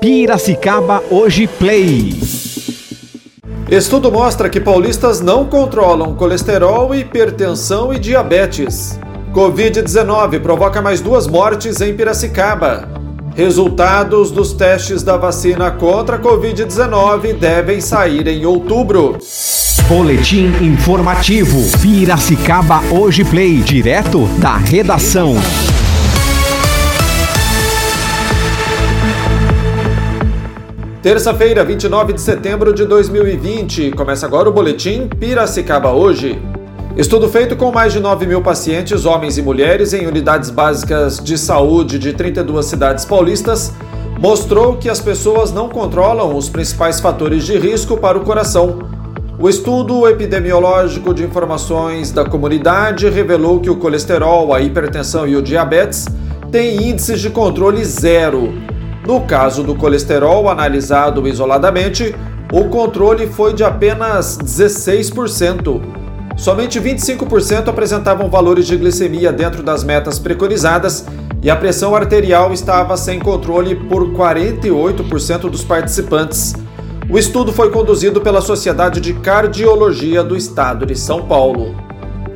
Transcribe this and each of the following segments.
Piracicaba Hoje Play. Estudo mostra que paulistas não controlam colesterol, hipertensão e diabetes. Covid-19 provoca mais duas mortes em Piracicaba. Resultados dos testes da vacina contra a Covid-19 devem sair em outubro. Boletim informativo. Piracicaba Hoje Play. Direto da redação. Terça-feira, 29 de setembro de 2020. Começa agora o Boletim Piracicaba Hoje. Estudo feito com mais de 9 mil pacientes, homens e mulheres, em unidades básicas de saúde de 32 cidades paulistas, mostrou que as pessoas não controlam os principais fatores de risco para o coração. O estudo epidemiológico de informações da comunidade revelou que o colesterol, a hipertensão e o diabetes têm índices de controle zero. No caso do colesterol analisado isoladamente, o controle foi de apenas 16%. Somente 25% apresentavam valores de glicemia dentro das metas preconizadas e a pressão arterial estava sem controle por 48% dos participantes. O estudo foi conduzido pela Sociedade de Cardiologia do Estado de São Paulo.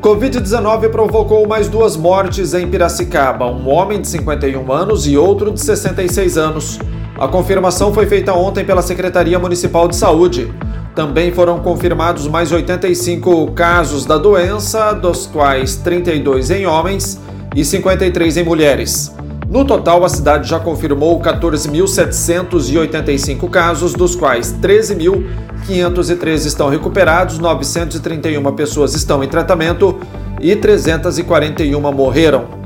Covid-19 provocou mais duas mortes em Piracicaba, um homem de 51 anos e outro de 66 anos. A confirmação foi feita ontem pela Secretaria Municipal de Saúde. Também foram confirmados mais 85 casos da doença, dos quais 32 em homens e 53 em mulheres. No total, a cidade já confirmou 14.785 casos, dos quais 13.513 estão recuperados, 931 pessoas estão em tratamento e 341 morreram.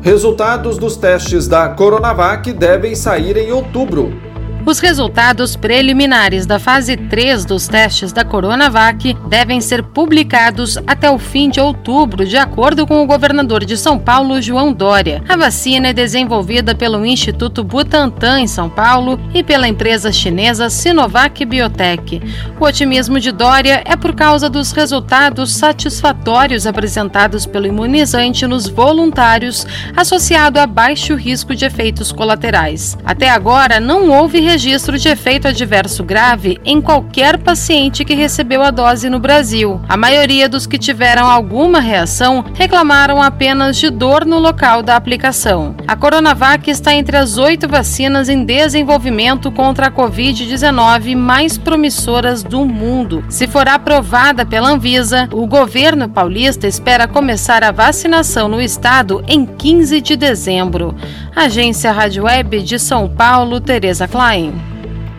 Resultados dos testes da Coronavac devem sair em outubro. Os resultados preliminares da fase 3 dos testes da Coronavac devem ser publicados até o fim de outubro, de acordo com o governador de São Paulo, João Dória. A vacina é desenvolvida pelo Instituto Butantan, em São Paulo, e pela empresa chinesa Sinovac Biotech. O otimismo de Dória é por causa dos resultados satisfatórios apresentados pelo imunizante nos voluntários, associado a baixo risco de efeitos colaterais. Até agora, não houve registro de efeito adverso grave em qualquer paciente que recebeu a dose no Brasil. A maioria dos que tiveram alguma reação reclamaram apenas de dor no local da aplicação. A Coronavac está entre as oito vacinas em desenvolvimento contra a Covid-19 mais promissoras do mundo. Se for aprovada pela Anvisa, o governo paulista espera começar a vacinação no estado em 15 de dezembro. Agência Rádio Web de São Paulo, Tereza Klein.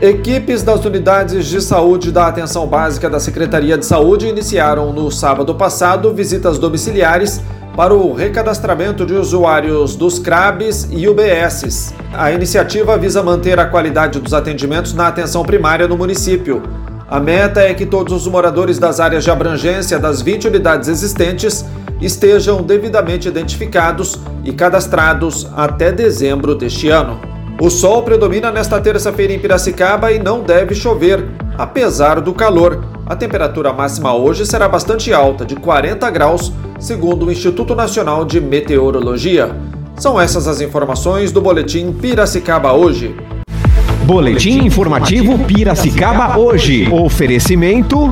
Equipes das unidades de saúde da atenção básica da Secretaria de Saúde iniciaram no sábado passado visitas domiciliares para o recadastramento de usuários dos CRABs e UBSs. A iniciativa visa manter a qualidade dos atendimentos na atenção primária no município. A meta é que todos os moradores das áreas de abrangência das 20 unidades existentes estejam devidamente identificados e cadastrados até dezembro deste ano. O sol predomina nesta terça-feira em Piracicaba e não deve chover, apesar do calor. A temperatura máxima hoje será bastante alta, de 40 graus, segundo o Instituto Nacional de Meteorologia. São essas as informações do Boletim Piracicaba hoje. Boletim informativo Piracicaba hoje. Oferecimento.